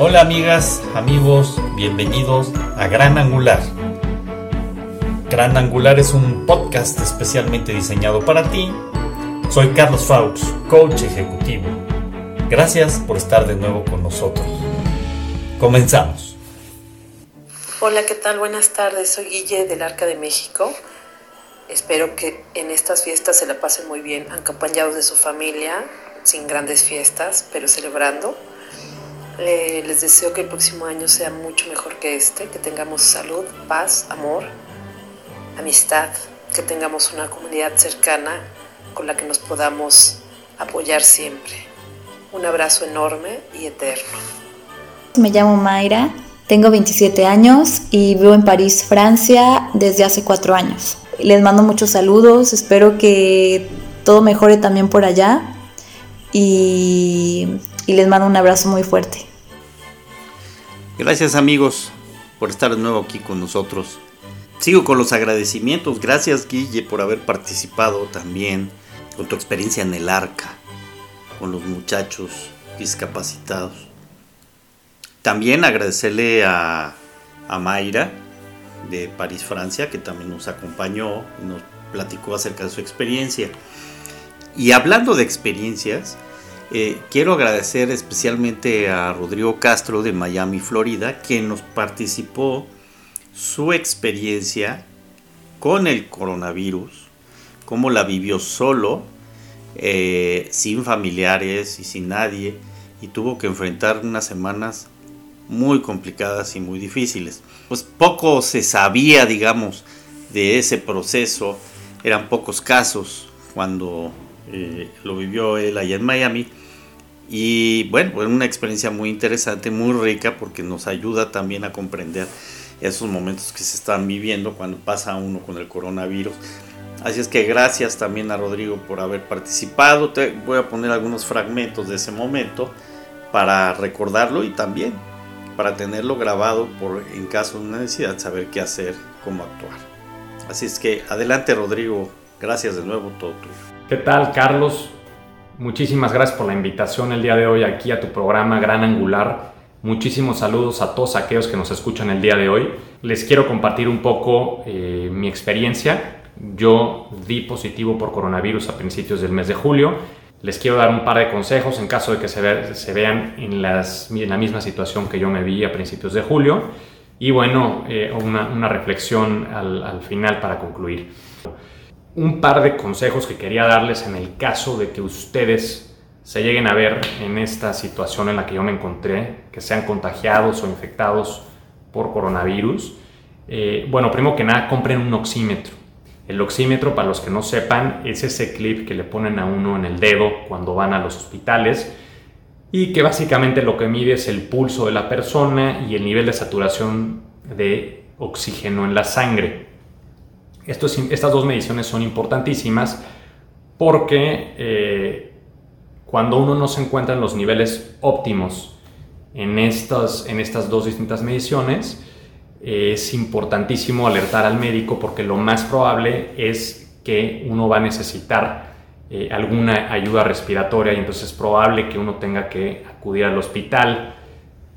Hola amigas, amigos, bienvenidos a Gran Angular. Gran Angular es un podcast especialmente diseñado para ti. Soy Carlos Faux, coach ejecutivo. Gracias por estar de nuevo con nosotros. Comenzamos. Hola, ¿qué tal? Buenas tardes. Soy Guille del Arca de México. Espero que en estas fiestas se la pasen muy bien, acompañados de su familia, sin grandes fiestas, pero celebrando. Eh, les deseo que el próximo año sea mucho mejor que este, que tengamos salud, paz, amor, amistad, que tengamos una comunidad cercana con la que nos podamos apoyar siempre. Un abrazo enorme y eterno. Me llamo Mayra, tengo 27 años y vivo en París, Francia, desde hace cuatro años. Les mando muchos saludos, espero que todo mejore también por allá y, y les mando un abrazo muy fuerte. Gracias amigos por estar de nuevo aquí con nosotros. Sigo con los agradecimientos. Gracias Guille por haber participado también con tu experiencia en el arca, con los muchachos discapacitados. También agradecerle a, a Mayra de París, Francia, que también nos acompañó y nos platicó acerca de su experiencia. Y hablando de experiencias, eh, quiero agradecer especialmente a Rodrigo Castro de Miami, Florida, quien nos participó su experiencia con el coronavirus, cómo la vivió solo, eh, sin familiares y sin nadie, y tuvo que enfrentar unas semanas muy complicadas y muy difíciles. Pues poco se sabía, digamos, de ese proceso, eran pocos casos cuando eh, lo vivió él allá en Miami y bueno, fue una experiencia muy interesante, muy rica, porque nos ayuda también a comprender esos momentos que se están viviendo cuando pasa uno con el coronavirus. Así es que gracias también a Rodrigo por haber participado. Te voy a poner algunos fragmentos de ese momento para recordarlo y también para tenerlo grabado por en caso de una necesidad, saber qué hacer, cómo actuar. Así es que adelante Rodrigo, gracias de nuevo, todo tuyo. ¿Qué tal Carlos? Muchísimas gracias por la invitación el día de hoy aquí a tu programa Gran Angular. Muchísimos saludos a todos aquellos que nos escuchan el día de hoy. Les quiero compartir un poco eh, mi experiencia. Yo di positivo por coronavirus a principios del mes de julio. Les quiero dar un par de consejos en caso de que se, vean en, la misma situación que yo me vi a principios de julio. Y bueno, eh, una, reflexión al final para concluir un par de consejos que quería darles en el caso de que ustedes se lleguen a ver en esta situación en la que yo me encontré, que sean contagiados o infectados por coronavirus. Eh, bueno, primero que nada, compren un oxímetro. El oxímetro, para los que no sepan, es ese clip que le ponen a uno en el dedo cuando van a los hospitales y que básicamente lo que mide es el pulso de la persona y el nivel de saturación de oxígeno en la sangre estas dos mediciones son importantísimas porque eh, cuando uno no se encuentra en los niveles óptimos en estas, en estas dos distintas mediciones, es importantísimo alertar al médico porque lo más probable es que uno va a necesitar eh, alguna ayuda respiratoria y entonces es probable que uno tenga que acudir al hospital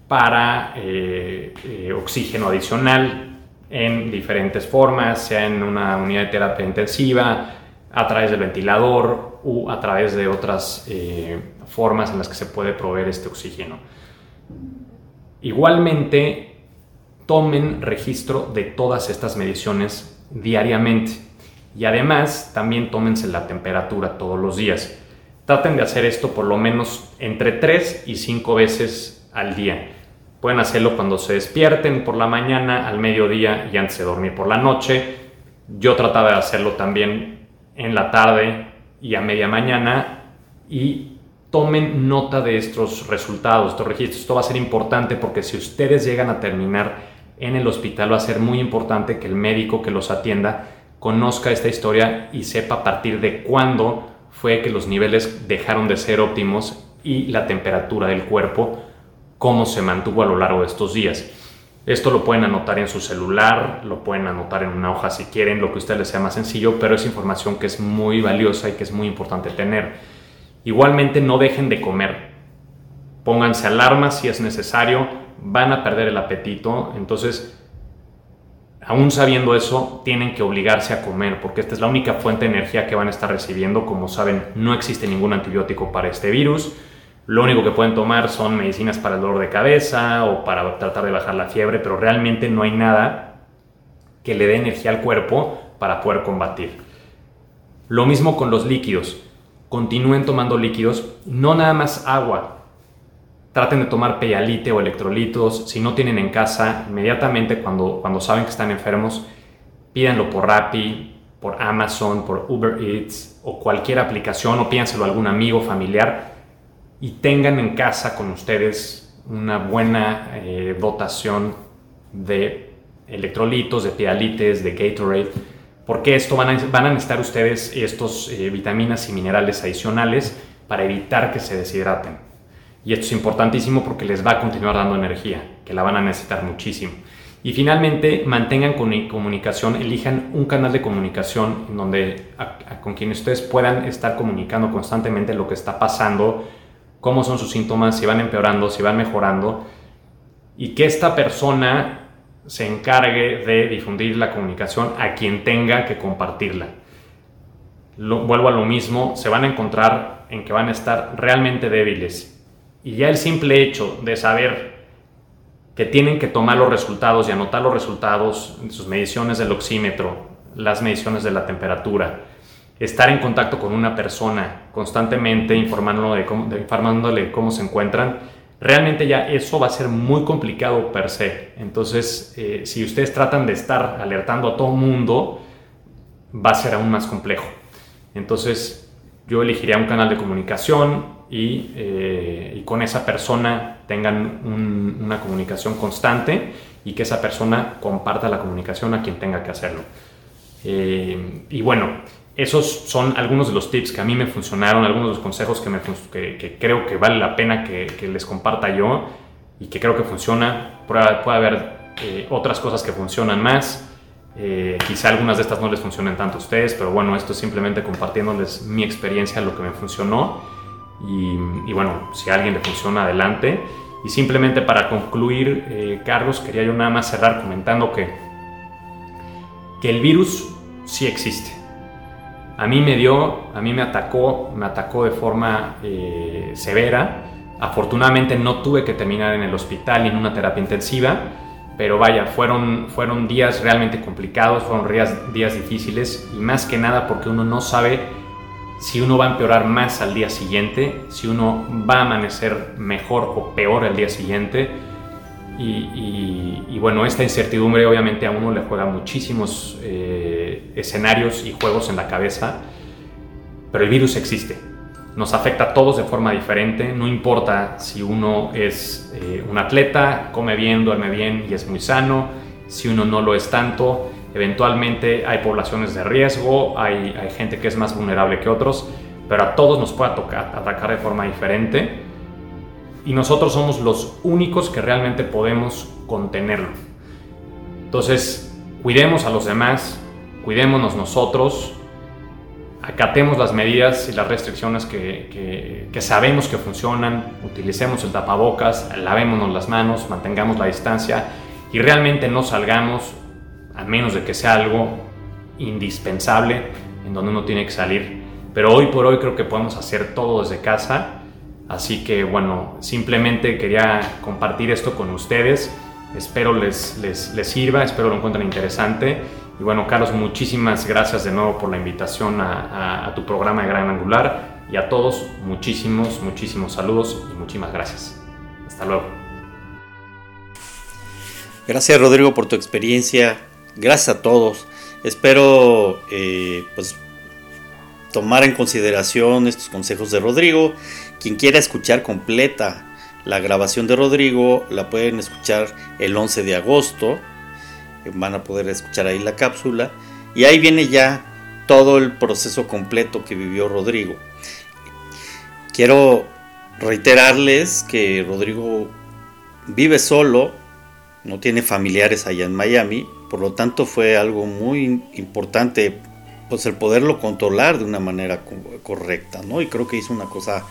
para eh, oxígeno adicional, en diferentes formas, sea en una unidad de terapia intensiva, a través del ventilador u a través de otras eh, formas en las que se puede proveer este oxígeno. Igualmente, tomen registro de todas estas mediciones diariamente y además también tómense la temperatura todos los días. Traten de hacer esto por lo menos entre 3 y 5 veces al día Pueden hacerlo cuando se despierten por la mañana, al mediodía y antes de dormir por la noche. Yo trataba de hacerlo también en la tarde y a media mañana y tomen nota de estos resultados, estos registros. Esto va a ser importante porque si ustedes llegan a terminar en el hospital va a ser muy importante que el médico que los atienda conozca esta historia y sepa a partir de cuándo fue que los niveles dejaron de ser óptimos y la temperatura del cuerpo cómo se mantuvo a lo largo de estos días. Esto lo pueden anotar en su celular, lo pueden anotar en una hoja si quieren, lo que a ustedes les sea más sencillo, pero es información que es muy valiosa y que es muy importante tener. Igualmente no dejen de comer. pónganse alarmas si es necesario, van a perder el apetito, entonces aún sabiendo eso, tienen que obligarse a comer, porque esta es la única fuente de energía que van a estar recibiendo. Como saben, no existe ningún antibiótico para este virus. Lo único que pueden tomar son medicinas para el dolor de cabeza o para tratar de bajar la fiebre, pero realmente no hay nada que le dé energía al cuerpo para poder combatir. Lo mismo con los líquidos. Continúen tomando líquidos, no nada más agua, Traten de tomar peyalite o electrolitos. Si no tienen en casa, inmediatamente cuando, cuando saben que están enfermos, pídanlo por Rappi, por Amazon, por Uber Eats o cualquier aplicación o pídanselo a algún amigo, familiar y tengan en casa con ustedes una buena eh, dotación de electrolitos, de peyalites, de Gatorade, porque esto van a, van a necesitar ustedes estos eh, vitaminas y minerales adicionales para evitar que se deshidraten. Y esto es importantísimo porque les va a continuar dando energía, que la van a necesitar muchísimo. Y finalmente, mantengan comunicación, elijan un canal de comunicación donde con quien ustedes puedan estar comunicando constantemente lo que está pasando, cómo son sus síntomas, si van empeorando, si van mejorando, y que esta persona se encargue de difundir la comunicación a quien tenga que compartirla. vuelvo a lo mismo, se van a encontrar en que van a estar realmente débiles y ya el simple hecho de saber que tienen que tomar los resultados y anotar los resultados sus mediciones del oxímetro, las mediciones de la temperatura, estar en contacto con una persona constantemente informándole de cómo, informándole cómo se encuentran, realmente ya eso va a ser muy complicado per se. Entonces, eh, si ustedes tratan de estar alertando a todo mundo, va a ser aún más complejo. Entonces, yo elegiría un canal de comunicación, eh, y, con esa persona tengan una comunicación constante y que esa persona comparta la comunicación a quien tenga que hacerlo. Eh, y bueno, esos son algunos de los tips que a mí me funcionaron, algunos de los consejos que, me, que, creo que vale la pena que, les comparta yo y que creo que funciona. Puede, haber eh, otras cosas que funcionan más. quizá algunas de estas no les funcionen tanto a ustedes, pero bueno, esto es simplemente compartiéndoles mi experiencia, lo que me funcionó y, bueno, si a alguien le funciona, adelante. Y simplemente para concluir, eh, Carlos, quería yo nada más cerrar comentando que, que el virus sí existe. A mí me dio, a mí me atacó, me atacó de forma eh, severa. Afortunadamente no tuve que terminar en el hospital ni en una terapia intensiva, pero vaya, fueron, fueron días realmente complicados, fueron días, difíciles y más que nada porque uno no sabe si uno va a empeorar más al día siguiente, si uno va a amanecer mejor o peor al día siguiente. Y, bueno, esta incertidumbre obviamente a uno le juega muchísimos eh, escenarios y juegos en la cabeza, pero el virus existe. Nos afecta a todos de forma diferente, no importa si uno es eh, un atleta, come bien, duerme bien y es muy sano, si uno no lo es tanto, Eventualmente hay poblaciones de riesgo, hay, gente que es más vulnerable que otros, pero a todos nos puede tocar, atacar de forma diferente y nosotros somos los únicos que realmente podemos contenerlo. Entonces, cuidemos a los demás, cuidémonos nosotros, acatemos las medidas y las restricciones que, que, sabemos que funcionan, utilicemos el tapabocas, lavémonos las manos, mantengamos la distancia y realmente no salgamos a menos de que sea algo indispensable en donde uno tiene que salir. Pero hoy por hoy creo que podemos hacer todo desde casa. Así que bueno, simplemente quería compartir esto con ustedes. Espero les, les, les sirva, espero lo encuentren interesante. Y bueno, Carlos, muchísimas gracias de nuevo por la invitación a, tu programa de Gran Angular. Y a todos, muchísimos, muchísimos saludos y muchísimas gracias. Hasta luego. Gracias Rodrigo por tu experiencia Gracias a todos. Espero eh, pues, tomar en consideración estos consejos de Rodrigo. Quien quiera escuchar completa la grabación de Rodrigo, la pueden escuchar el 11 de agosto. Van a poder escuchar ahí la cápsula. Y ahí viene ya todo el proceso completo que vivió Rodrigo. Quiero reiterarles que Rodrigo vive solo, no tiene familiares allá en Miami, por lo tanto fue algo muy importante pues el poderlo controlar de una manera correcta, ¿no? Y creo que hizo una cosa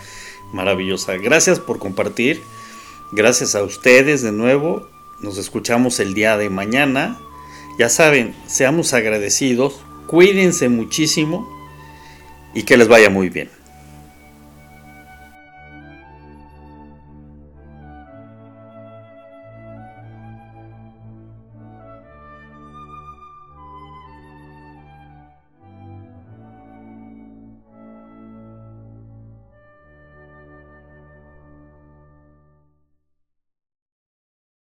maravillosa. Gracias por compartir. Gracias a ustedes de nuevo. Nos escuchamos el día de mañana. Ya saben, seamos agradecidos, cuídense muchísimo y que les vaya muy bien.